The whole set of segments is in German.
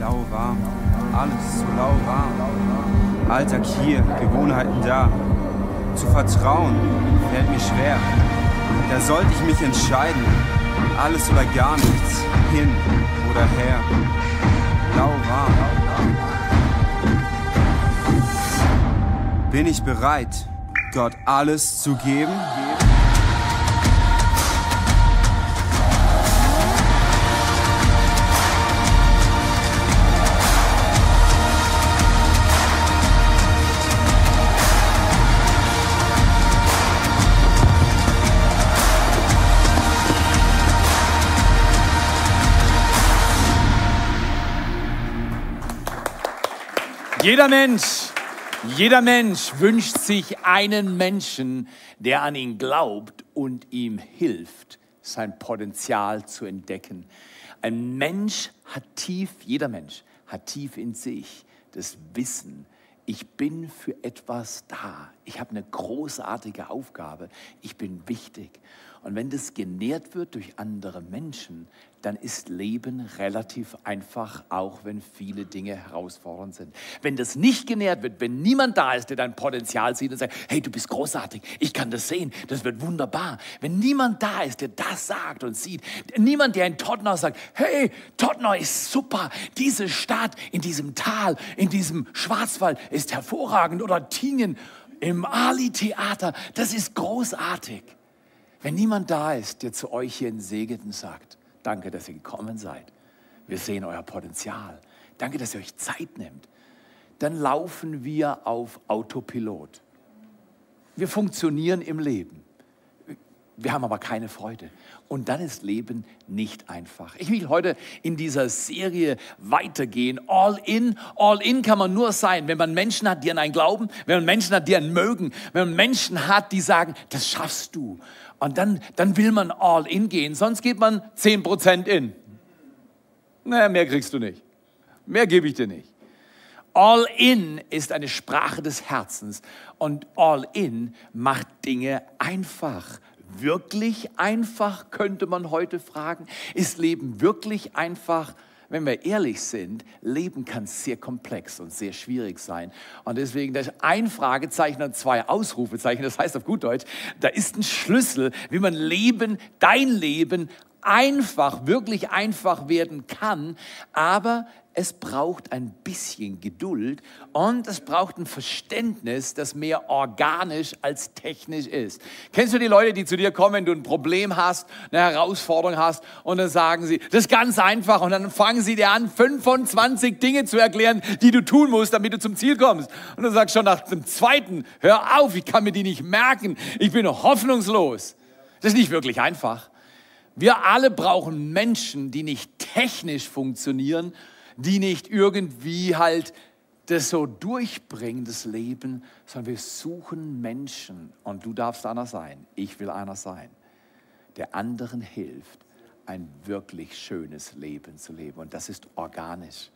Lauwarm, alles so lauwarm. Alltag hier, Gewohnheiten da. Zu vertrauen fällt mir schwer. Da sollte ich mich entscheiden. Alles oder gar nichts, hin oder her. Lauwarm. Bin ich bereit, Gott alles zu geben? Jeder Mensch, jeder Mensch wünscht sich einen Menschen, der an ihn glaubt und ihm hilft, sein Potenzial zu entdecken. Ein Mensch hat tief, jeder Mensch hat tief in sich das Wissen, ich bin für etwas da. Ich habe eine großartige Aufgabe. Ich bin wichtig. Und wenn das genährt wird durch andere Menschen, dann ist Leben relativ einfach, auch wenn viele Dinge herausfordernd sind. Wenn das nicht genährt wird, wenn niemand da ist, der dein Potenzial sieht und sagt, hey, du bist großartig, ich kann das sehen, das wird wunderbar. Wenn niemand da ist, der das sagt und sieht, niemand, der in Tottenau sagt, hey, Tottenau ist super, diese Stadt in diesem Tal, in diesem Schwarzwald ist hervorragend oder Tingen im Ali-Theater, das ist großartig. Wenn niemand da ist, der zu euch hier in Segeten sagt, danke, dass ihr gekommen seid, wir sehen euer Potenzial, danke, dass ihr euch Zeit nehmt, dann laufen wir auf Autopilot. Wir funktionieren im Leben. Wir haben aber keine Freude. Und dann ist Leben nicht einfach. Ich will heute in dieser Serie weitergehen. All in, all in kann man nur sein, wenn man Menschen hat, die an einen glauben, wenn man Menschen hat, die einen mögen, wenn man Menschen hat, die sagen, das schaffst du. Und dann, dann will man all in gehen, sonst geht man 10% in. Naja, mehr kriegst du nicht. Mehr gebe ich dir nicht. All in ist eine Sprache des Herzens und all in macht Dinge einfach. Wirklich einfach, könnte man heute fragen. Ist Leben wirklich einfach? Wenn wir ehrlich sind, Leben kann sehr komplex und sehr schwierig sein. Und deswegen das ein Fragezeichen und zwei Ausrufezeichen. Das heißt auf gut Deutsch, da ist ein Schlüssel, wie man Leben, dein Leben einfach, wirklich einfach werden kann. Aber es braucht ein bisschen Geduld und es braucht ein Verständnis, das mehr organisch als technisch ist. Kennst du die Leute, die zu dir kommen, wenn du ein Problem hast, eine Herausforderung hast und dann sagen sie, das ist ganz einfach und dann fangen sie dir an, 25 Dinge zu erklären, die du tun musst, damit du zum Ziel kommst. Und du sagst schon nach dem zweiten, hör auf, ich kann mir die nicht merken, ich bin hoffnungslos. Das ist nicht wirklich einfach. Wir alle brauchen Menschen, die nicht technisch funktionieren, die nicht irgendwie halt das so durchbringen, das Leben, sondern wir suchen Menschen und du darfst einer sein, ich will einer sein, der anderen hilft, ein wirklich schönes Leben zu leben. Und das ist organisch.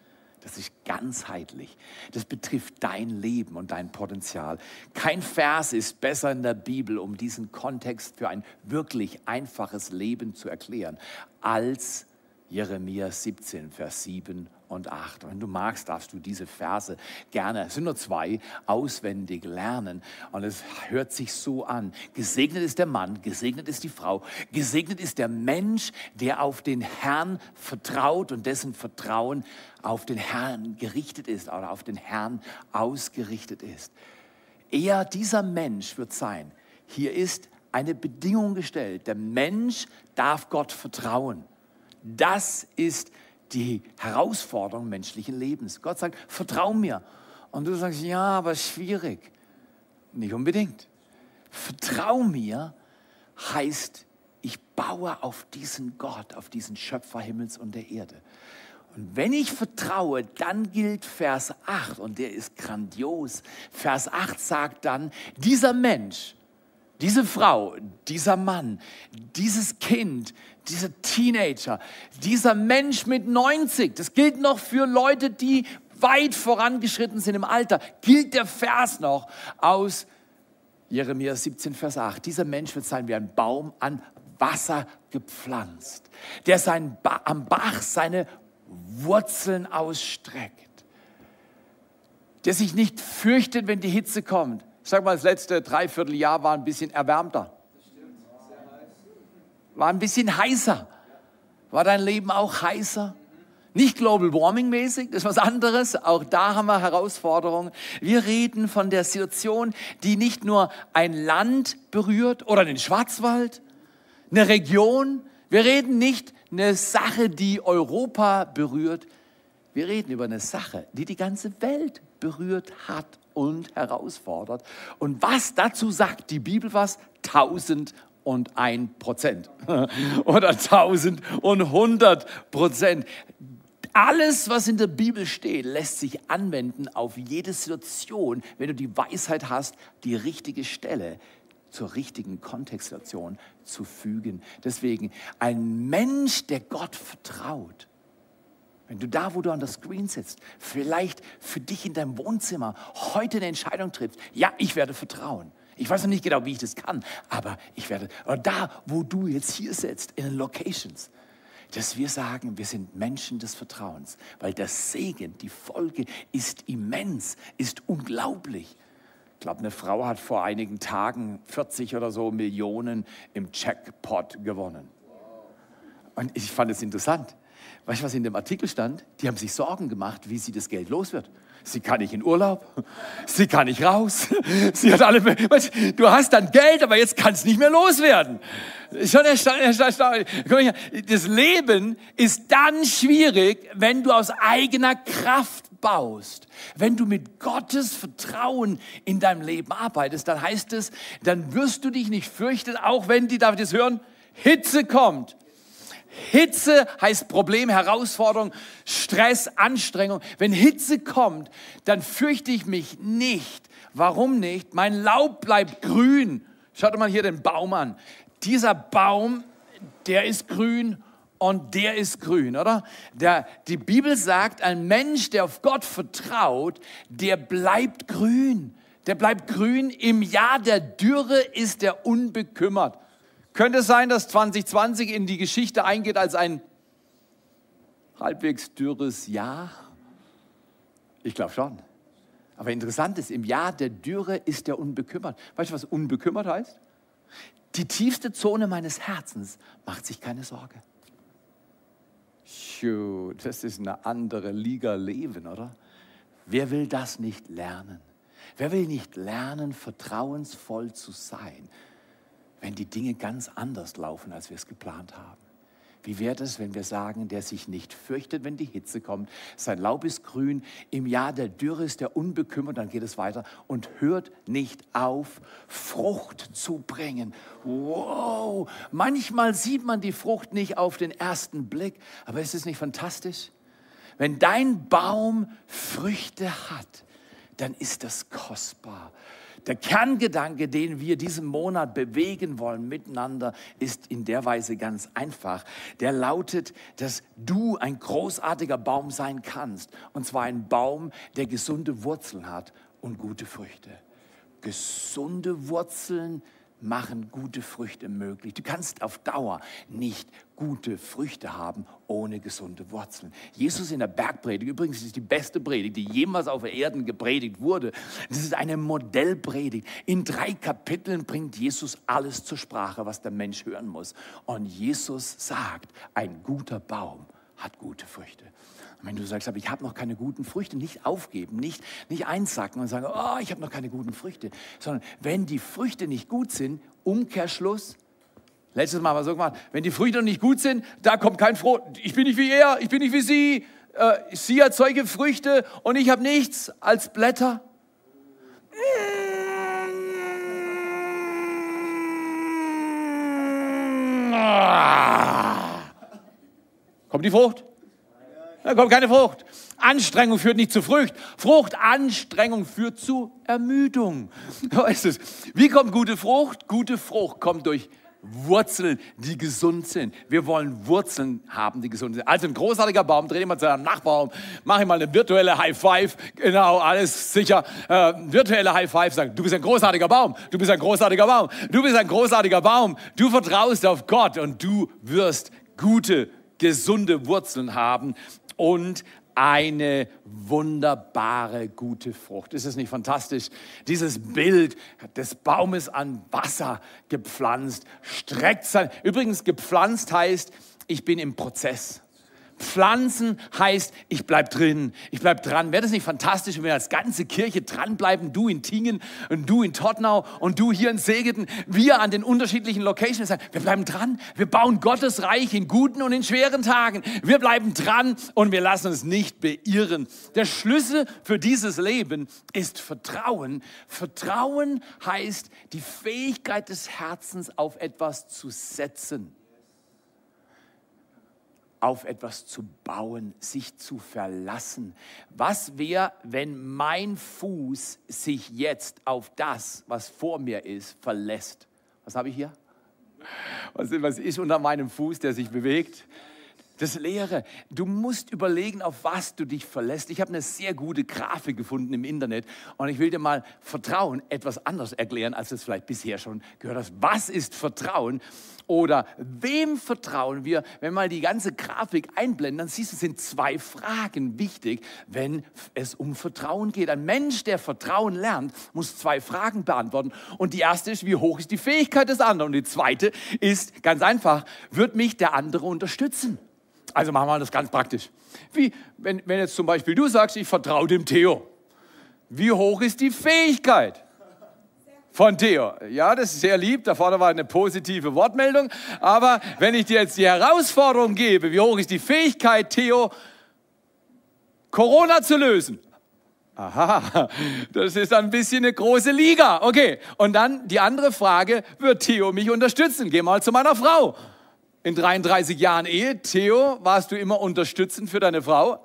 Das ist ganzheitlich. Das betrifft dein Leben und dein Potenzial. Kein Vers ist besser in der Bibel, um diesen Kontext für ein wirklich einfaches Leben zu erklären, als Jeremia 17, Vers 7 und 8. Wenn du magst, darfst du diese Verse gerne, es sind nur zwei, auswendig lernen. Und es hört sich so an. Gesegnet ist der Mann, gesegnet ist die Frau, gesegnet ist der Mensch, der auf den Herrn vertraut und dessen Vertrauen auf den Herrn gerichtet ist oder auf den Herrn ausgerichtet ist. Er, dieser Mensch wird sein. Hier ist eine Bedingung gestellt. Der Mensch darf Gott vertrauen. Das ist die Herausforderung menschlichen Lebens. Gott sagt, vertrau mir. Und du sagst, ja, aber schwierig. Nicht unbedingt. Vertrau mir heißt, ich baue auf diesen Gott, auf diesen Schöpfer Himmels und der Erde. Und wenn ich vertraue, dann gilt Vers 8 und der ist grandios. Vers 8 sagt dann, dieser Mensch, diese Frau, dieser Mann, dieses Kind, dieser Teenager, dieser Mensch mit 90, das gilt noch für Leute, die weit vorangeschritten sind im Alter, gilt der Vers noch aus Jeremia 17, Vers 8. Dieser Mensch wird sein wie ein Baum an Wasser gepflanzt, der sein ba am Bach seine Wurzeln ausstreckt, der sich nicht fürchtet, wenn die Hitze kommt. Ich sag mal, das letzte Dreivierteljahr war ein bisschen erwärmter. War ein bisschen heißer. War dein Leben auch heißer? Nicht Global Warming mäßig, das ist was anderes. Auch da haben wir Herausforderungen. Wir reden von der Situation, die nicht nur ein Land berührt oder den Schwarzwald, eine Region. Wir reden nicht eine Sache, die Europa berührt. Wir reden über eine Sache, die die ganze Welt berührt hat und herausfordert. Und was dazu sagt die Bibel was? Tausend und ein Prozent oder tausend und hundert Prozent. Alles, was in der Bibel steht, lässt sich anwenden auf jede Situation, wenn du die Weisheit hast, die richtige Stelle zur richtigen Kontextsituation zu fügen. Deswegen ein Mensch, der Gott vertraut, wenn du da, wo du an der Screen sitzt, vielleicht für dich in deinem Wohnzimmer heute eine Entscheidung triffst, ja, ich werde vertrauen. Ich weiß noch nicht genau, wie ich das kann, aber ich werde, oder da, wo du jetzt hier sitzt, in den Locations, dass wir sagen, wir sind Menschen des Vertrauens, weil der Segen, die Folge ist immens, ist unglaublich. Ich glaube, eine Frau hat vor einigen Tagen 40 oder so Millionen im Jackpot gewonnen. Und ich fand es interessant. Weißt du, was in dem Artikel stand? Die haben sich Sorgen gemacht, wie sie das Geld los wird. Sie kann nicht in Urlaub, sie kann nicht raus, sie hat alle. Weißt, du hast dann Geld, aber jetzt kann es nicht mehr loswerden. Schon erstaunlich. Das Leben ist dann schwierig, wenn du aus eigener Kraft baust. Wenn du mit Gottes Vertrauen in deinem Leben arbeitest, dann heißt es, dann wirst du dich nicht fürchten, auch wenn die, darf ich das hören, Hitze kommt. Hitze heißt Problem, Herausforderung, Stress, Anstrengung. Wenn Hitze kommt, dann fürchte ich mich nicht. Warum nicht? Mein Laub bleibt grün. Schaut mal hier den Baum an. Dieser Baum, der ist grün und der ist grün, oder? Der, die Bibel sagt, ein Mensch, der auf Gott vertraut, der bleibt grün. Der bleibt grün. Im Jahr der Dürre ist er unbekümmert. Könnte es sein, dass 2020 in die Geschichte eingeht als ein halbwegs dürres Jahr? Ich glaube schon. Aber interessant ist, im Jahr der Dürre ist er unbekümmert. Weißt du, was unbekümmert heißt? Die tiefste Zone meines Herzens macht sich keine Sorge. Shoot, das ist eine andere Liga Leben, oder? Wer will das nicht lernen? Wer will nicht lernen, vertrauensvoll zu sein? Wenn die Dinge ganz anders laufen, als wir es geplant haben? Wie wäre es, wenn wir sagen, der sich nicht fürchtet, wenn die Hitze kommt, sein Laub ist grün, im Jahr der Dürre ist er unbekümmert, dann geht es weiter und hört nicht auf, Frucht zu bringen. Wow, manchmal sieht man die Frucht nicht auf den ersten Blick, aber ist es nicht fantastisch? Wenn dein Baum Früchte hat, dann ist das kostbar. Der Kerngedanke, den wir diesen Monat bewegen wollen miteinander, ist in der Weise ganz einfach. Der lautet, dass du ein großartiger Baum sein kannst. Und zwar ein Baum, der gesunde Wurzeln hat und gute Früchte. Gesunde Wurzeln machen gute Früchte möglich. Du kannst auf Dauer nicht gute Früchte haben ohne gesunde Wurzeln. Jesus in der Bergpredigt, übrigens ist die beste Predigt, die jemals auf Erden gepredigt wurde. Das ist eine Modellpredigt. In drei Kapiteln bringt Jesus alles zur Sprache, was der Mensch hören muss. Und Jesus sagt, ein guter Baum hat gute Früchte. Wenn du sagst, aber ich habe noch keine guten Früchte, nicht aufgeben, nicht, nicht einsacken und sagen, oh, ich habe noch keine guten Früchte, sondern wenn die Früchte nicht gut sind, Umkehrschluss, letztes Mal haben wir so gemacht, wenn die Früchte nicht gut sind, da kommt kein Froh, ich bin nicht wie er, ich bin nicht wie sie, äh, sie erzeuge Früchte und ich habe nichts als Blätter. Kommt die Frucht? Da kommt keine Frucht. Anstrengung führt nicht zu Frucht. Frucht, Anstrengung führt zu Ermüdung. So ist. Wie kommt gute Frucht? Gute Frucht kommt durch Wurzeln, die gesund sind. Wir wollen Wurzeln haben, die gesund sind. Also ein großartiger Baum, dreh dich mal zu deinem Nachbarn, mach ihm mal eine virtuelle High Five. Genau, alles sicher. Äh, virtuelle High Five sagen, du bist ein großartiger Baum, du bist ein großartiger Baum, du bist ein großartiger Baum. Du vertraust auf Gott und du wirst gute gesunde Wurzeln haben und eine wunderbare gute Frucht. Ist es nicht fantastisch? Dieses Bild des Baumes an Wasser gepflanzt, streckt sein. Übrigens, gepflanzt heißt, ich bin im Prozess. Pflanzen heißt, ich bleib drin, ich bleib dran. Wäre das nicht fantastisch, wenn wir als ganze Kirche dranbleiben, du in Tingen und du in Tottenau und du hier in Segeten, wir an den unterschiedlichen Locations wir bleiben dran, wir bauen Gottes Reich in guten und in schweren Tagen. Wir bleiben dran und wir lassen uns nicht beirren. Der Schlüssel für dieses Leben ist Vertrauen. Vertrauen heißt die Fähigkeit des Herzens auf etwas zu setzen auf etwas zu bauen, sich zu verlassen. Was wäre, wenn mein Fuß sich jetzt auf das, was vor mir ist, verlässt? Was habe ich hier? Was ist unter meinem Fuß, der sich bewegt? Das Leere. Du musst überlegen, auf was du dich verlässt. Ich habe eine sehr gute Grafik gefunden im Internet und ich will dir mal Vertrauen etwas anders erklären, als du es vielleicht bisher schon gehört hast. Was ist Vertrauen? Oder wem vertrauen wir? Wenn wir mal die ganze Grafik einblenden, dann siehst du, sind zwei Fragen wichtig, wenn es um Vertrauen geht. Ein Mensch, der Vertrauen lernt, muss zwei Fragen beantworten. Und die erste ist, wie hoch ist die Fähigkeit des anderen? Und die zweite ist, ganz einfach, wird mich der andere unterstützen? Also machen wir das ganz praktisch. Wie, wenn, wenn jetzt zum Beispiel du sagst, ich vertraue dem Theo. Wie hoch ist die Fähigkeit? von Theo. Ja, das ist sehr lieb. Da vorne war eine positive Wortmeldung. Aber wenn ich dir jetzt die Herausforderung gebe, wie hoch ist die Fähigkeit, Theo, Corona zu lösen? Aha, das ist ein bisschen eine große Liga. Okay, und dann die andere Frage, wird Theo mich unterstützen? Geh mal zu meiner Frau. In 33 Jahren Ehe, Theo, warst du immer unterstützend für deine Frau?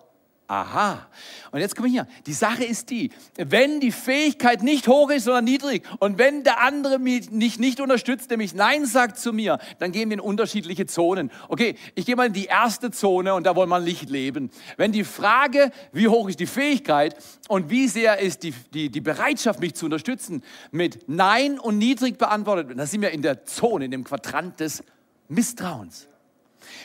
Aha. Und jetzt kommen wir hier. Die Sache ist die, wenn die Fähigkeit nicht hoch ist, sondern niedrig und wenn der andere mich nicht, nicht unterstützt, nämlich Nein sagt zu mir, dann gehen wir in unterschiedliche Zonen. Okay, ich gehe mal in die erste Zone und da wollen wir Licht leben. Wenn die Frage, wie hoch ist die Fähigkeit und wie sehr ist die, die, die Bereitschaft, mich zu unterstützen, mit Nein und niedrig beantwortet wird, dann sind wir in der Zone, in dem Quadrant des Misstrauens.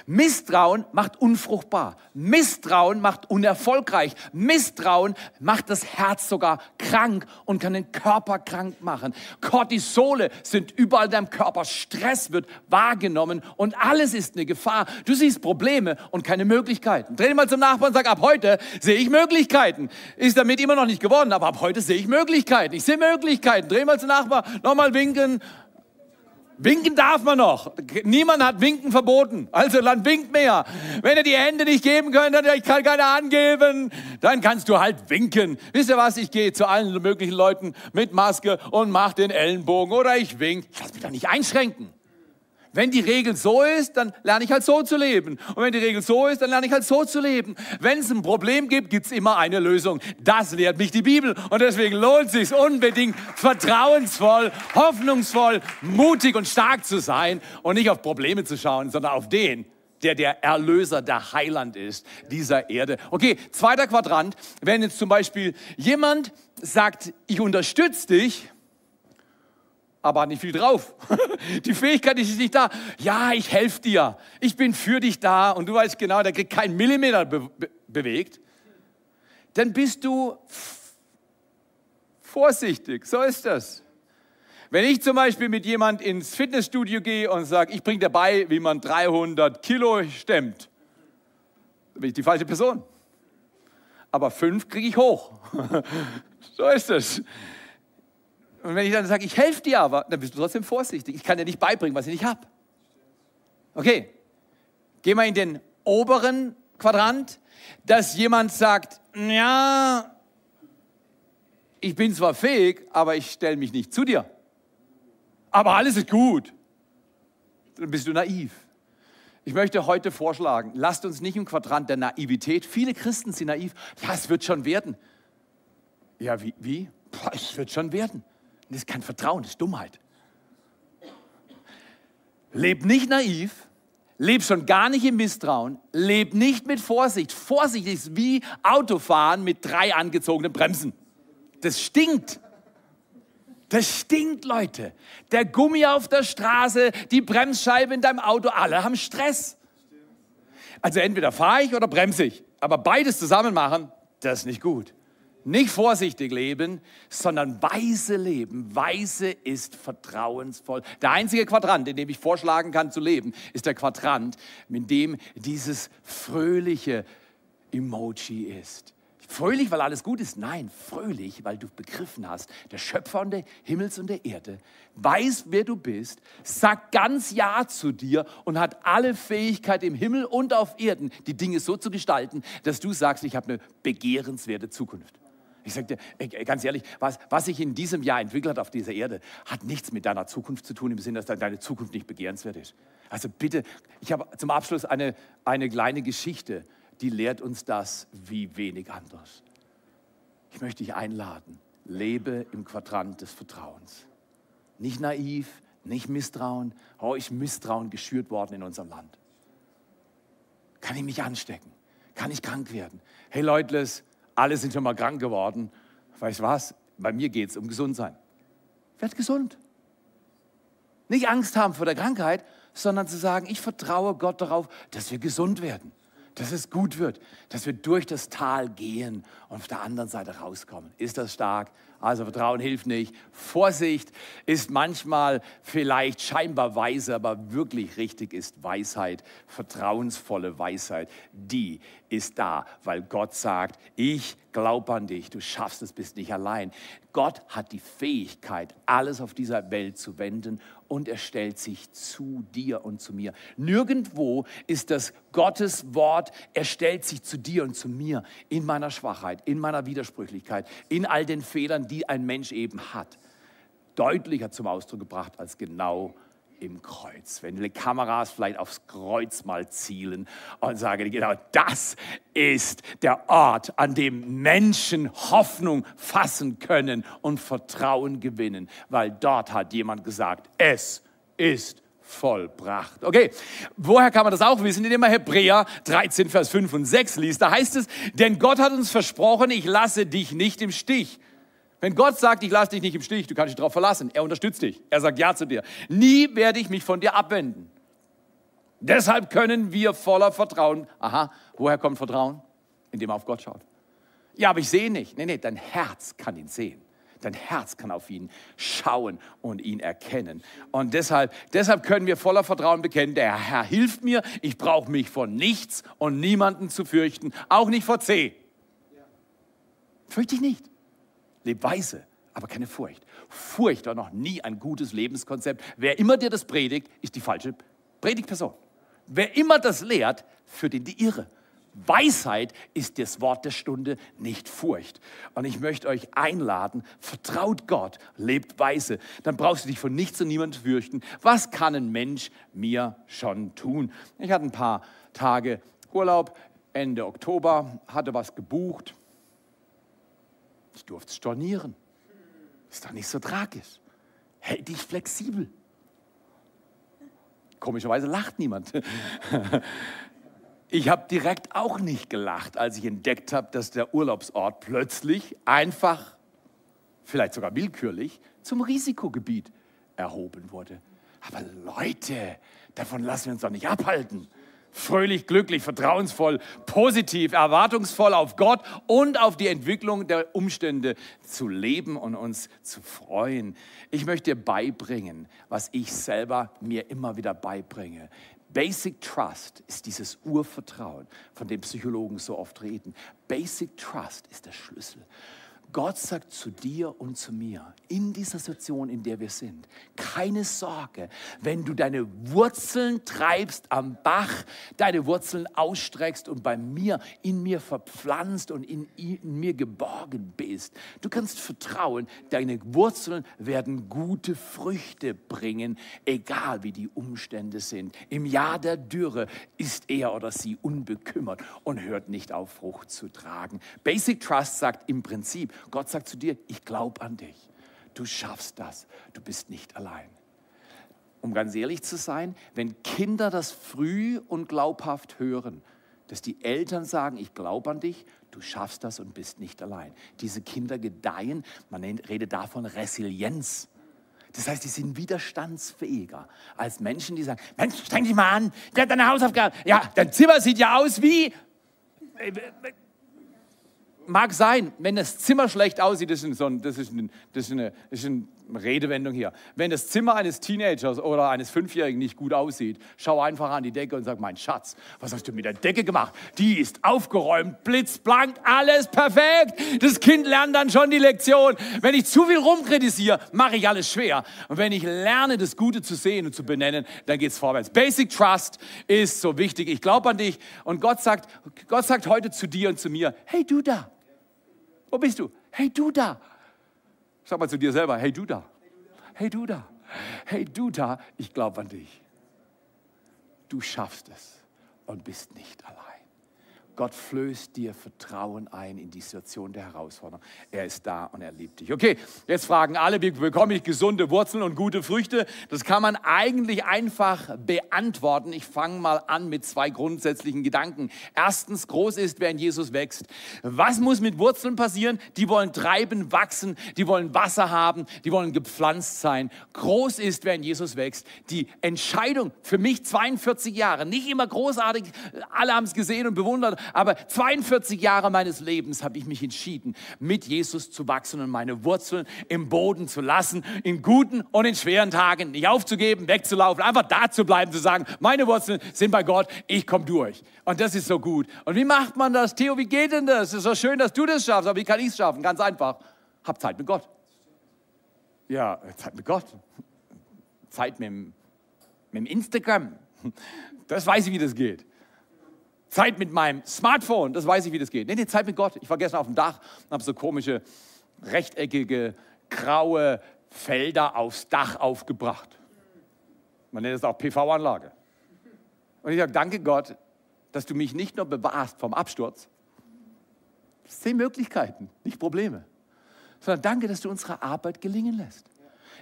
Misstrauen macht unfruchtbar. Misstrauen macht unerfolgreich. Misstrauen macht das Herz sogar krank und kann den Körper krank machen. Cortisole sind überall in deinem Körper. Stress wird wahrgenommen und alles ist eine Gefahr. Du siehst Probleme und keine Möglichkeiten. Dreh mal zum Nachbarn und sag, ab heute sehe ich Möglichkeiten. Ist damit immer noch nicht geworden, aber ab heute sehe ich Möglichkeiten. Ich sehe Möglichkeiten. Dreh mal zum Nachbarn, nochmal winken. Winken darf man noch. Niemand hat Winken verboten. Also dann winkt mehr. Wenn ihr die Hände nicht geben könnt, dann ich kann keiner angeben, dann kannst du halt winken. Wisst ihr was? Ich gehe zu allen möglichen Leuten mit Maske und mache den Ellenbogen oder ich wink. Ich lass mich doch nicht einschränken. Wenn die Regel so ist, dann lerne ich halt so zu leben. Und wenn die Regel so ist, dann lerne ich halt so zu leben. Wenn es ein Problem gibt, gibt es immer eine Lösung. Das lehrt mich die Bibel. Und deswegen lohnt es sich unbedingt, vertrauensvoll, hoffnungsvoll, mutig und stark zu sein und nicht auf Probleme zu schauen, sondern auf den, der der Erlöser, der Heiland ist dieser Erde. Okay, zweiter Quadrant. Wenn jetzt zum Beispiel jemand sagt, ich unterstütze dich, aber nicht viel drauf. Die Fähigkeit ist nicht da. Ja, ich helfe dir. Ich bin für dich da und du weißt genau, der kriegt keinen Millimeter be be bewegt. Dann bist du vorsichtig. So ist das. Wenn ich zum Beispiel mit jemand ins Fitnessstudio gehe und sage, ich bringe dir bei, wie man 300 Kilo stemmt, dann bin ich die falsche Person. Aber fünf kriege ich hoch. so ist es. Und wenn ich dann sage, ich helfe dir aber, dann bist du trotzdem vorsichtig. Ich kann dir nicht beibringen, was ich nicht habe. Okay, geh mal in den oberen Quadrant, dass jemand sagt, ja, ich bin zwar fähig, aber ich stelle mich nicht zu dir. Aber alles ist gut. Dann bist du naiv. Ich möchte heute vorschlagen, lasst uns nicht im Quadrant der Naivität, viele Christen sind naiv, ja, es wird schon werden. Ja, wie? wie? Boah, es wird schon werden. Das ist kein Vertrauen, das ist Dummheit. Leb nicht naiv, leb schon gar nicht im Misstrauen, leb nicht mit Vorsicht. Vorsicht ist wie Autofahren mit drei angezogenen Bremsen. Das stinkt. Das stinkt, Leute. Der Gummi auf der Straße, die Bremsscheibe in deinem Auto, alle haben Stress. Also entweder fahre ich oder bremse ich. Aber beides zusammen machen, das ist nicht gut. Nicht vorsichtig leben, sondern weise leben. Weise ist vertrauensvoll. Der einzige Quadrant, in dem ich vorschlagen kann zu leben, ist der Quadrant, in dem dieses fröhliche Emoji ist. Fröhlich, weil alles gut ist? Nein, fröhlich, weil du begriffen hast, der Schöpfer der Himmels und der Erde weiß, wer du bist, sagt ganz Ja zu dir und hat alle Fähigkeit im Himmel und auf Erden, die Dinge so zu gestalten, dass du sagst, ich habe eine begehrenswerte Zukunft. Ich sage dir ganz ehrlich, was, was sich in diesem Jahr entwickelt hat auf dieser Erde, hat nichts mit deiner Zukunft zu tun, im Sinne, dass deine Zukunft nicht begehrenswert ist. Also bitte, ich habe zum Abschluss eine, eine kleine Geschichte, die lehrt uns das wie wenig anders. Ich möchte dich einladen, lebe im Quadrant des Vertrauens. Nicht naiv, nicht Misstrauen. Oh, ist Misstrauen geschürt worden in unserem Land. Kann ich mich anstecken? Kann ich krank werden? Hey Leute, alle sind schon mal krank geworden. Weißt du was? Bei mir geht es um Gesundsein. Werd gesund. Nicht Angst haben vor der Krankheit, sondern zu sagen, ich vertraue Gott darauf, dass wir gesund werden, dass es gut wird, dass wir durch das Tal gehen und auf der anderen Seite rauskommen. Ist das stark? Also Vertrauen hilft nicht. Vorsicht ist manchmal vielleicht scheinbar weise, aber wirklich richtig ist Weisheit, vertrauensvolle Weisheit. Die ist da, weil Gott sagt, ich glaube an dich, du schaffst es, bist nicht allein. Gott hat die Fähigkeit, alles auf dieser Welt zu wenden und er stellt sich zu dir und zu mir. Nirgendwo ist das Gottes Wort, er stellt sich zu dir und zu mir in meiner Schwachheit, in meiner Widersprüchlichkeit, in all den Fehlern, die ein Mensch eben hat, deutlicher zum Ausdruck gebracht als genau im Kreuz. Wenn die Kameras vielleicht aufs Kreuz mal zielen und sagen, genau das ist der Ort, an dem Menschen Hoffnung fassen können und Vertrauen gewinnen, weil dort hat jemand gesagt, es ist vollbracht. Okay, woher kann man das auch wissen? Indem man Hebräer 13, Vers 5 und 6 liest. Da heißt es, denn Gott hat uns versprochen, ich lasse dich nicht im Stich. Wenn Gott sagt, ich lasse dich nicht im Stich, du kannst dich darauf verlassen. Er unterstützt dich. Er sagt Ja zu dir. Nie werde ich mich von dir abwenden. Deshalb können wir voller Vertrauen, aha, woher kommt Vertrauen? Indem man auf Gott schaut. Ja, aber ich sehe nicht. Nee, nee, dein Herz kann ihn sehen. Dein Herz kann auf ihn schauen und ihn erkennen. Und deshalb, deshalb können wir voller Vertrauen bekennen, der Herr hilft mir, ich brauche mich vor nichts und niemanden zu fürchten, auch nicht vor C. Fürchte ich nicht. Leb weise, aber keine Furcht. Furcht war noch nie ein gutes Lebenskonzept. Wer immer dir das predigt, ist die falsche Predigtperson. Wer immer das lehrt, führt in die Irre. Weisheit ist das Wort der Stunde, nicht Furcht. Und ich möchte euch einladen, vertraut Gott, lebt weise. Dann brauchst du dich von nichts und niemandem fürchten. Was kann ein Mensch mir schon tun? Ich hatte ein paar Tage Urlaub, Ende Oktober, hatte was gebucht ich durfte stornieren. Ist doch nicht so tragisch. Hält dich flexibel. Komischerweise lacht niemand. Ich habe direkt auch nicht gelacht, als ich entdeckt habe, dass der Urlaubsort plötzlich einfach, vielleicht sogar willkürlich, zum Risikogebiet erhoben wurde. Aber Leute, davon lassen wir uns doch nicht abhalten fröhlich, glücklich, vertrauensvoll, positiv, erwartungsvoll auf Gott und auf die Entwicklung der Umstände zu leben und uns zu freuen. Ich möchte dir beibringen, was ich selber mir immer wieder beibringe. Basic Trust ist dieses Urvertrauen, von dem Psychologen so oft reden. Basic Trust ist der Schlüssel. Gott sagt zu dir und zu mir in dieser Situation, in der wir sind, keine Sorge, wenn du deine Wurzeln treibst am Bach, deine Wurzeln ausstreckst und bei mir, in mir verpflanzt und in, in mir geborgen bist. Du kannst vertrauen, deine Wurzeln werden gute Früchte bringen, egal wie die Umstände sind. Im Jahr der Dürre ist er oder sie unbekümmert und hört nicht auf, Frucht zu tragen. Basic Trust sagt im Prinzip, Gott sagt zu dir, ich glaube an dich. Du schaffst das. Du bist nicht allein. Um ganz ehrlich zu sein, wenn Kinder das früh und glaubhaft hören, dass die Eltern sagen, ich glaube an dich, du schaffst das und bist nicht allein. Diese Kinder gedeihen, man redet davon Resilienz. Das heißt, die sind widerstandsfähiger als Menschen, die sagen, Mensch, streng dich mal an, der hat deine Hausaufgabe. Ja, dein Zimmer sieht ja aus wie mag sein, wenn das Zimmer schlecht aussieht, das ist, ein, das ist, ein, das ist eine, das ist eine Redewendung hier. Wenn das Zimmer eines Teenagers oder eines Fünfjährigen nicht gut aussieht, schau einfach an die Decke und sag, mein Schatz, was hast du mit der Decke gemacht? Die ist aufgeräumt, blitzblank, alles perfekt. Das Kind lernt dann schon die Lektion. Wenn ich zu viel rumkritisiere, mache ich alles schwer. Und wenn ich lerne, das Gute zu sehen und zu benennen, dann geht es vorwärts. Basic Trust ist so wichtig. Ich glaube an dich und Gott sagt, Gott sagt heute zu dir und zu mir, hey du da, wo bist du? Hey, du da. Sag mal zu dir selber, hey, du da. Hey, du da. Hey, du da, ich glaube an dich. Du schaffst es und bist nicht allein. Gott flößt dir Vertrauen ein in die Situation der Herausforderung. Er ist da und er liebt dich. Okay, jetzt fragen alle, wie bekomme ich gesunde Wurzeln und gute Früchte? Das kann man eigentlich einfach beantworten. Ich fange mal an mit zwei grundsätzlichen Gedanken. Erstens, groß ist, wer in Jesus wächst. Was muss mit Wurzeln passieren? Die wollen treiben, wachsen, die wollen Wasser haben, die wollen gepflanzt sein. Groß ist, wer in Jesus wächst. Die Entscheidung für mich 42 Jahre, nicht immer großartig, alle haben es gesehen und bewundert, aber 42 Jahre meines Lebens habe ich mich entschieden, mit Jesus zu wachsen und meine Wurzeln im Boden zu lassen, in guten und in schweren Tagen nicht aufzugeben, wegzulaufen, einfach da zu bleiben, zu sagen, meine Wurzeln sind bei Gott, ich komme durch. Und das ist so gut. Und wie macht man das? Theo, wie geht denn das? Es ist so schön, dass du das schaffst, aber wie kann ich es schaffen? Ganz einfach. Hab Zeit mit Gott. Ja, Zeit mit Gott. Zeit mit mit Instagram. Das weiß ich, wie das geht. Zeit mit meinem Smartphone, das weiß ich, wie das geht. Nee, nee, Zeit mit Gott. Ich war gestern auf dem Dach und habe so komische, rechteckige, graue Felder aufs Dach aufgebracht. Man nennt es auch PV-Anlage. Und ich sage, danke Gott, dass du mich nicht nur bewahrst vom Absturz, zehn Möglichkeiten, nicht Probleme, sondern danke, dass du unsere Arbeit gelingen lässt.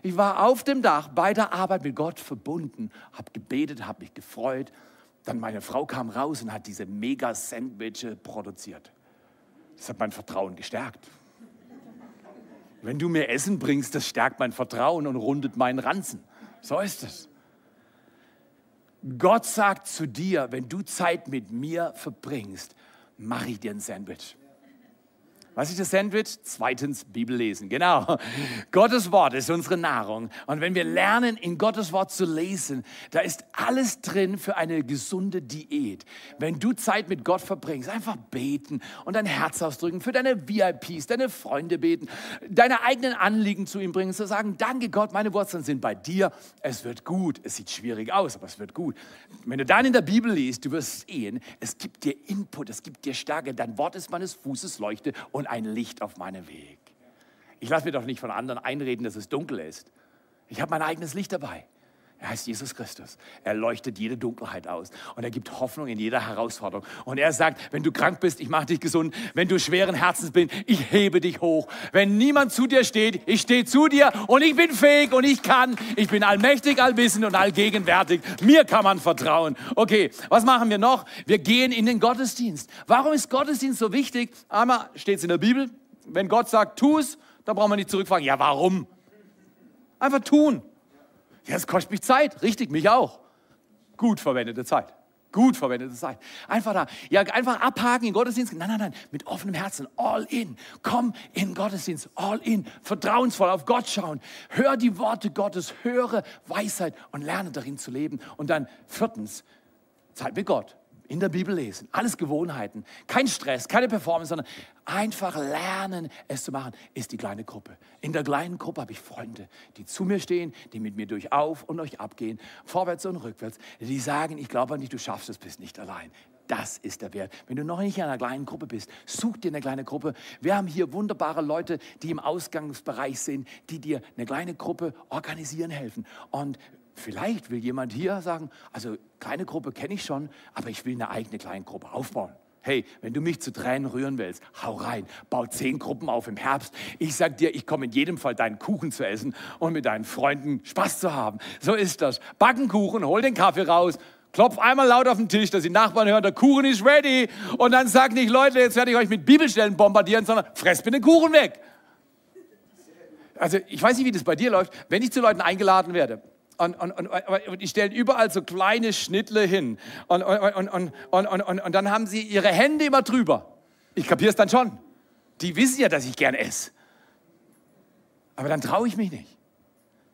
Ich war auf dem Dach bei der Arbeit mit Gott verbunden, habe gebetet, habe mich gefreut, dann meine Frau kam raus und hat diese Mega-Sandwiche produziert. Das hat mein Vertrauen gestärkt. Wenn du mir Essen bringst, das stärkt mein Vertrauen und rundet meinen Ranzen. So ist es. Gott sagt zu dir, wenn du Zeit mit mir verbringst, mache ich dir ein Sandwich. Was ist das Sandwich? Zweitens Bibel lesen. Genau. Gottes Wort ist unsere Nahrung. Und wenn wir lernen, in Gottes Wort zu lesen, da ist alles drin für eine gesunde Diät. Wenn du Zeit mit Gott verbringst, einfach beten und dein Herz ausdrücken, für deine VIPs, deine Freunde beten, deine eigenen Anliegen zu ihm bringen, zu sagen, danke Gott, meine Wurzeln sind bei dir. Es wird gut. Es sieht schwierig aus, aber es wird gut. Wenn du dann in der Bibel liest, du wirst sehen, es gibt dir Input, es gibt dir Stärke. Dein Wort ist meines Fußes Leuchte und und ein Licht auf meinem Weg. Ich lasse mir doch nicht von anderen einreden, dass es dunkel ist. Ich habe mein eigenes Licht dabei. Er heißt Jesus Christus. Er leuchtet jede Dunkelheit aus und er gibt Hoffnung in jeder Herausforderung. Und er sagt, wenn du krank bist, ich mache dich gesund. Wenn du schweren Herzens bist, ich hebe dich hoch. Wenn niemand zu dir steht, ich stehe zu dir und ich bin fähig und ich kann. Ich bin allmächtig, allwissend und allgegenwärtig. Mir kann man vertrauen. Okay, was machen wir noch? Wir gehen in den Gottesdienst. Warum ist Gottesdienst so wichtig? Einmal steht es in der Bibel. Wenn Gott sagt, tu es, dann brauchen wir nicht zurückfragen, ja, warum? Einfach tun. Ja, es kostet mich Zeit. Richtig, mich auch. Gut verwendete Zeit. Gut verwendete Zeit. Einfach da. Ja, einfach abhaken in Gottesdienst. Nein, nein, nein. Mit offenem Herzen. All in. Komm in Gottesdienst. All in. Vertrauensvoll auf Gott schauen. Hör die Worte Gottes. Höre Weisheit und lerne darin zu leben. Und dann viertens, Zeit mit Gott in der Bibel lesen. Alles Gewohnheiten. Kein Stress, keine Performance, sondern einfach lernen, es zu machen, ist die kleine Gruppe. In der kleinen Gruppe habe ich Freunde, die zu mir stehen, die mit mir durch auf und durch abgehen, vorwärts und rückwärts, die sagen, ich glaube an dich, du schaffst es, bist nicht allein. Das ist der Wert. Wenn du noch nicht in einer kleinen Gruppe bist, such dir eine kleine Gruppe. Wir haben hier wunderbare Leute, die im Ausgangsbereich sind, die dir eine kleine Gruppe organisieren helfen. Und Vielleicht will jemand hier sagen, also kleine Gruppe kenne ich schon, aber ich will eine eigene kleine Gruppe aufbauen. Hey, wenn du mich zu Tränen rühren willst, hau rein, bau zehn Gruppen auf im Herbst. Ich sag dir, ich komme in jedem Fall deinen Kuchen zu essen und mit deinen Freunden Spaß zu haben. So ist das. Backen Kuchen, hol den Kaffee raus, klopf einmal laut auf den Tisch, dass die Nachbarn hören, der Kuchen ist ready. Und dann sag nicht, Leute, jetzt werde ich euch mit Bibelstellen bombardieren, sondern fress mir den Kuchen weg. Also ich weiß nicht, wie das bei dir läuft. Wenn ich zu Leuten eingeladen werde, und, und, und, und die stellen überall so kleine Schnittle hin. Und, und, und, und, und, und, dann haben sie ihre Hände immer drüber. Ich kapiere es dann schon. Die wissen ja, dass ich gern esse. Aber dann traue ich mich nicht.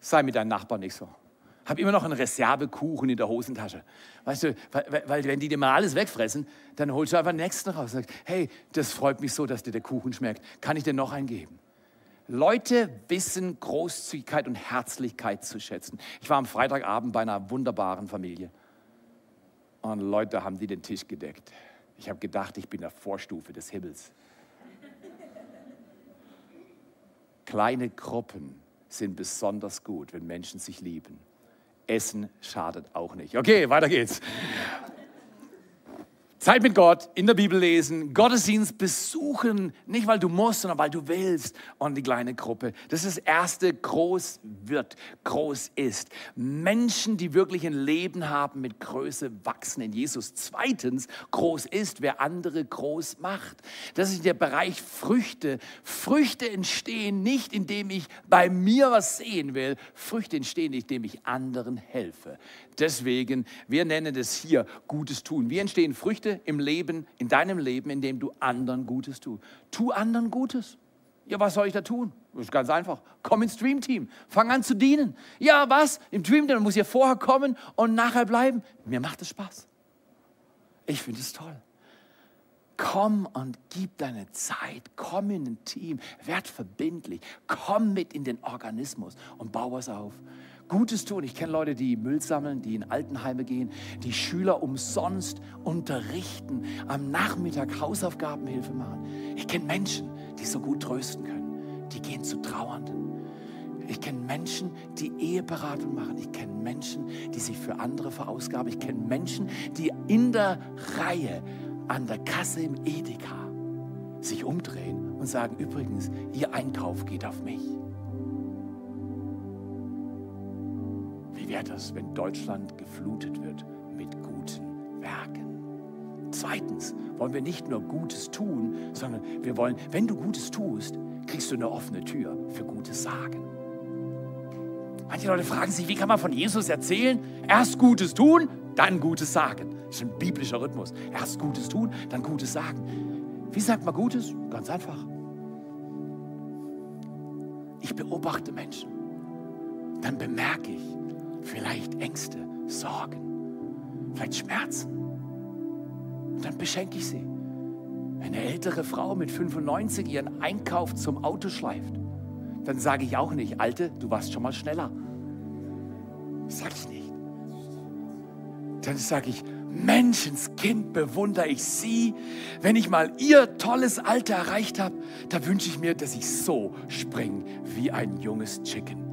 Sei mit deinem Nachbarn nicht so. Hab immer noch einen Reservekuchen in der Hosentasche. Weißt du, weil, weil, wenn die dir mal alles wegfressen, dann holst du einfach den nächsten raus und sagst, hey, das freut mich so, dass dir der Kuchen schmeckt. Kann ich dir noch einen geben? Leute wissen Großzügigkeit und Herzlichkeit zu schätzen. Ich war am Freitagabend bei einer wunderbaren Familie. Und Leute haben die den Tisch gedeckt. Ich habe gedacht, ich bin der Vorstufe des Himmels. Kleine Gruppen sind besonders gut, wenn Menschen sich lieben. Essen schadet auch nicht. Okay, weiter geht's. Zeit mit Gott, in der Bibel lesen, Gottesdienst besuchen, nicht weil du musst, sondern weil du willst. Und die kleine Gruppe. Das ist das erste, groß wird, groß ist. Menschen, die wirklich ein Leben haben mit Größe, wachsen in Jesus. Zweitens, groß ist, wer andere groß macht. Das ist der Bereich Früchte. Früchte entstehen nicht, indem ich bei mir was sehen will. Früchte entstehen, indem ich anderen helfe. Deswegen, wir nennen es hier Gutes tun. Wie entstehen Früchte im Leben, in deinem Leben, indem du anderen Gutes tust? Tu anderen Gutes. Ja, was soll ich da tun? Das ist ganz einfach. Komm ins Dream-Team. Fang an zu dienen. Ja, was? Im Dream-Team muss ich vorher kommen und nachher bleiben. Mir macht es Spaß. Ich finde es toll. Komm und gib deine Zeit. Komm in ein Team. Werd verbindlich. Komm mit in den Organismus und bau was auf. Gutes tun. Ich kenne Leute, die Müll sammeln, die in Altenheime gehen, die Schüler umsonst unterrichten, am Nachmittag Hausaufgabenhilfe machen. Ich kenne Menschen, die so gut trösten können. Die gehen zu Trauernden. Ich kenne Menschen, die Eheberatung machen. Ich kenne Menschen, die sich für andere verausgaben. Ich kenne Menschen, die in der Reihe an der Kasse im Edeka sich umdrehen und sagen, übrigens, Ihr Einkauf geht auf mich. Wäre das, wenn Deutschland geflutet wird mit guten Werken? Zweitens wollen wir nicht nur Gutes tun, sondern wir wollen, wenn du Gutes tust, kriegst du eine offene Tür für Gutes sagen. Manche Leute fragen sich, wie kann man von Jesus erzählen? Erst Gutes tun, dann Gutes sagen. Das ist ein biblischer Rhythmus. Erst Gutes tun, dann Gutes sagen. Wie sagt man Gutes? Ganz einfach. Ich beobachte Menschen. Dann bemerke ich, vielleicht Ängste, Sorgen, vielleicht Schmerzen. Und dann beschenke ich sie. Wenn eine ältere Frau mit 95 ihren Einkauf zum Auto schleift, dann sage ich auch nicht, Alte, du warst schon mal schneller. Sag ich nicht. Dann sage ich, Menschenskind bewundere ich sie. Wenn ich mal ihr tolles Alter erreicht habe, da wünsche ich mir, dass ich so springe wie ein junges Chicken.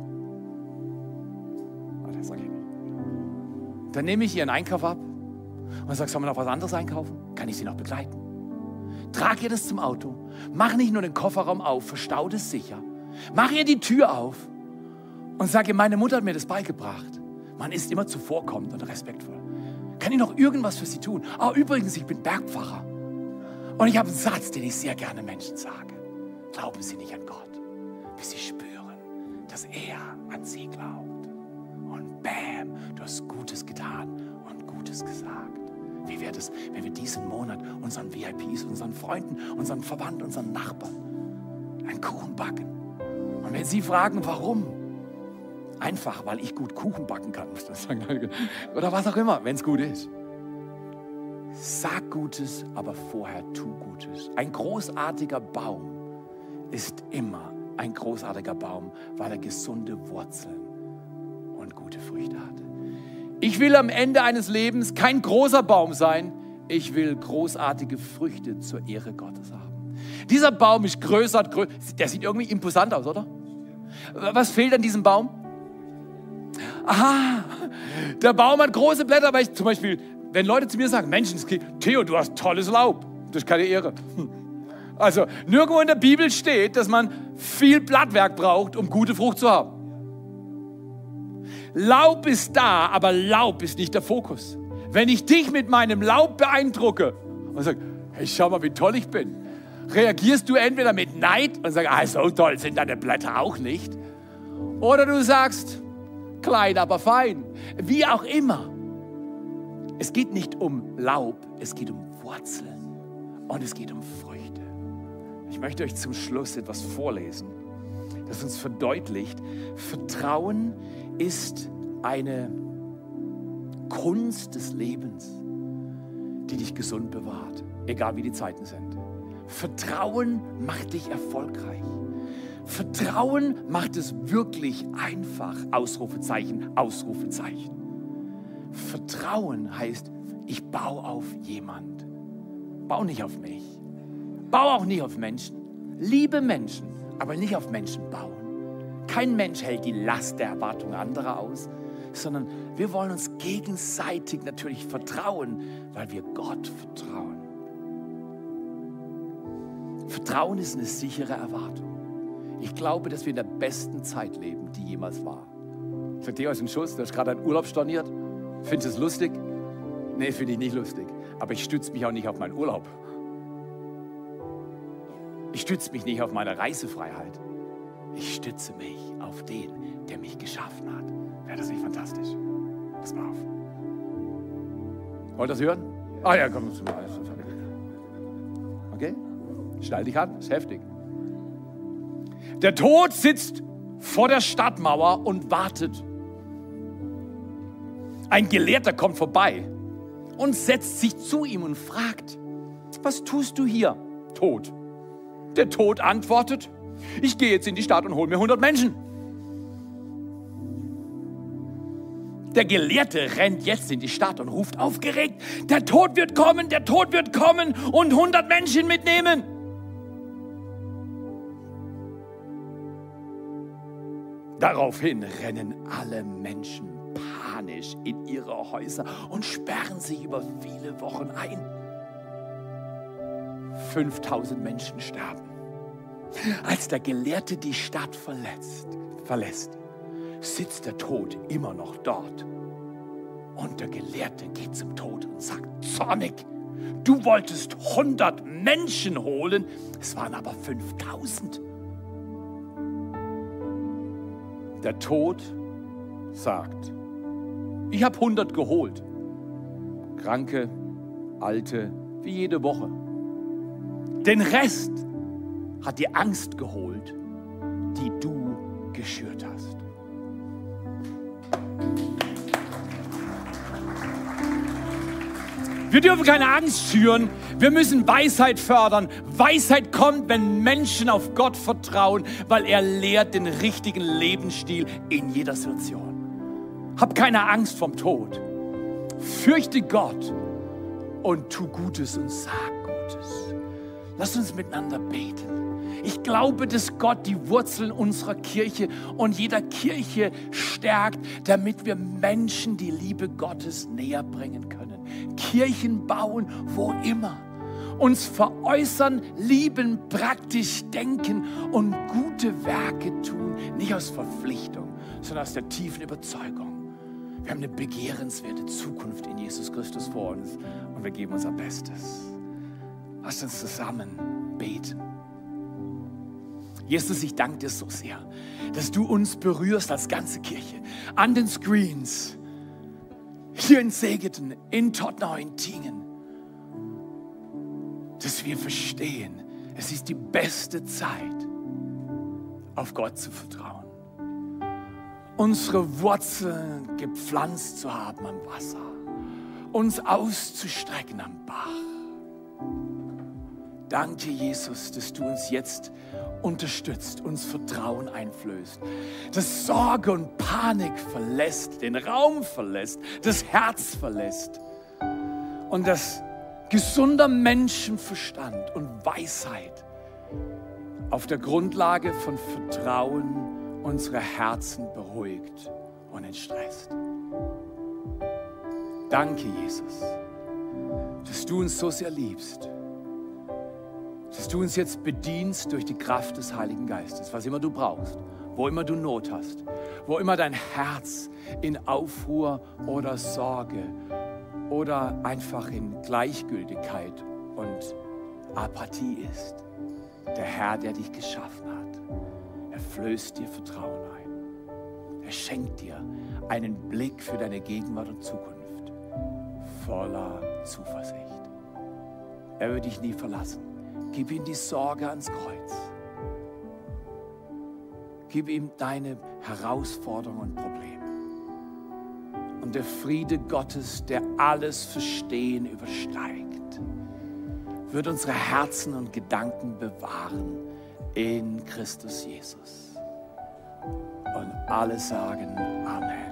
Dann nehme ich ihren Einkauf ab und sage, soll man noch was anderes einkaufen? Kann ich sie noch begleiten? Trag ihr das zum Auto. Mach nicht nur den Kofferraum auf, verstaut es sicher. Mach ihr die Tür auf und sage, meine Mutter hat mir das beigebracht. Man ist immer zuvorkommend und respektvoll. Kann ich noch irgendwas für sie tun? Ah, übrigens, ich bin Bergpfarrer. Und ich habe einen Satz, den ich sehr gerne Menschen sage. Glauben Sie nicht an Gott, bis Sie spüren, dass er an Sie glaubt bam, du hast Gutes getan und Gutes gesagt. Wie wäre es, wenn wir diesen Monat unseren VIPs, unseren Freunden, unseren Verwandten, unseren Nachbarn einen Kuchen backen? Und wenn sie fragen, warum? Einfach, weil ich gut Kuchen backen kann, muss man sagen. Oder was auch immer, wenn es gut ist. Sag Gutes, aber vorher tu Gutes. Ein großartiger Baum ist immer ein großartiger Baum, weil er gesunde Wurzeln gute Früchte hat. Ich will am Ende eines Lebens kein großer Baum sein. Ich will großartige Früchte zur Ehre Gottes haben. Dieser Baum ist größer. Der sieht irgendwie imposant aus, oder? Was fehlt an diesem Baum? Aha, der Baum hat große Blätter, weil ich zum Beispiel, wenn Leute zu mir sagen, Menschen, Theo, du hast tolles Laub. Das ist keine Ehre. Also, nirgendwo in der Bibel steht, dass man viel Blattwerk braucht, um gute Frucht zu haben. Laub ist da, aber Laub ist nicht der Fokus. Wenn ich dich mit meinem Laub beeindrucke und sage, hey, schau mal, wie toll ich bin, reagierst du entweder mit Neid und sagst, ah, so toll sind deine Blätter auch nicht. Oder du sagst, klein, aber fein. Wie auch immer. Es geht nicht um Laub, es geht um Wurzeln und es geht um Früchte. Ich möchte euch zum Schluss etwas vorlesen, das uns verdeutlicht, Vertrauen ist eine Kunst des Lebens, die dich gesund bewahrt, egal wie die Zeiten sind. Vertrauen macht dich erfolgreich. Vertrauen macht es wirklich einfach. Ausrufezeichen, Ausrufezeichen. Vertrauen heißt, ich baue auf jemand. Bau nicht auf mich. Bau auch nicht auf Menschen. Liebe Menschen, aber nicht auf Menschen bauen. Kein Mensch hält die Last der Erwartung anderer aus, sondern wir wollen uns gegenseitig natürlich vertrauen, weil wir Gott vertrauen. Vertrauen ist eine sichere Erwartung. Ich glaube, dass wir in der besten Zeit leben, die jemals war. Sagt ihr aus dem Schuss, du hast gerade einen Urlaub storniert. Findest du es lustig? Nee, finde ich nicht lustig. Aber ich stütze mich auch nicht auf meinen Urlaub. Ich stütze mich nicht auf meine Reisefreiheit. Ich stütze mich auf den, der mich geschaffen hat. Wäre das nicht fantastisch? Pass mal auf. Wollt ihr das hören? Ah ja, komm zu mir. Okay? Schnall dich an, ist heftig. Der Tod sitzt vor der Stadtmauer und wartet. Ein Gelehrter kommt vorbei und setzt sich zu ihm und fragt, was tust du hier, Tod? Der Tod antwortet, ich gehe jetzt in die Stadt und hole mir 100 Menschen. Der Gelehrte rennt jetzt in die Stadt und ruft aufgeregt, der Tod wird kommen, der Tod wird kommen und 100 Menschen mitnehmen. Daraufhin rennen alle Menschen panisch in ihre Häuser und sperren sich über viele Wochen ein. 5000 Menschen sterben. Als der Gelehrte die Stadt verletzt, verlässt, sitzt der Tod immer noch dort. Und der Gelehrte geht zum Tod und sagt zornig, du wolltest 100 Menschen holen, es waren aber 5000. Der Tod sagt, ich habe 100 geholt. Kranke, Alte, wie jede Woche. Den Rest hat die Angst geholt, die du geschürt hast. Wir dürfen keine Angst schüren. Wir müssen Weisheit fördern. Weisheit kommt, wenn Menschen auf Gott vertrauen, weil er lehrt den richtigen Lebensstil in jeder Situation. Hab keine Angst vom Tod. Fürchte Gott und tu Gutes und sag Gutes. Lass uns miteinander beten. Ich glaube, dass Gott die Wurzeln unserer Kirche und jeder Kirche stärkt, damit wir Menschen die Liebe Gottes näher bringen können. Kirchen bauen, wo immer. Uns veräußern, lieben, praktisch denken und gute Werke tun, nicht aus Verpflichtung, sondern aus der tiefen Überzeugung. Wir haben eine begehrenswerte Zukunft in Jesus Christus vor uns und wir geben unser Bestes. Lasst uns zusammen beten. Jesus, ich danke dir so sehr, dass du uns berührst als ganze Kirche an den Screens hier in Segeten, in Tottenau, in Tingen, dass wir verstehen, es ist die beste Zeit, auf Gott zu vertrauen. Unsere Wurzeln gepflanzt zu haben am Wasser, uns auszustrecken am Bach. Danke, Jesus, dass du uns jetzt unterstützt, uns Vertrauen einflößt, dass Sorge und Panik verlässt, den Raum verlässt, das Herz verlässt und dass gesunder Menschenverstand und Weisheit auf der Grundlage von Vertrauen unsere Herzen beruhigt und entstresst. Danke, Jesus, dass du uns so sehr liebst dass du uns jetzt bedienst durch die Kraft des Heiligen Geistes, was immer du brauchst, wo immer du Not hast, wo immer dein Herz in Aufruhr oder Sorge oder einfach in Gleichgültigkeit und Apathie ist. Der Herr, der dich geschaffen hat, er flößt dir Vertrauen ein. Er schenkt dir einen Blick für deine Gegenwart und Zukunft voller Zuversicht. Er wird dich nie verlassen. Gib ihm die Sorge ans Kreuz. Gib ihm deine Herausforderungen und Probleme. Und der Friede Gottes, der alles Verstehen übersteigt, wird unsere Herzen und Gedanken bewahren in Christus Jesus. Und alle sagen Amen.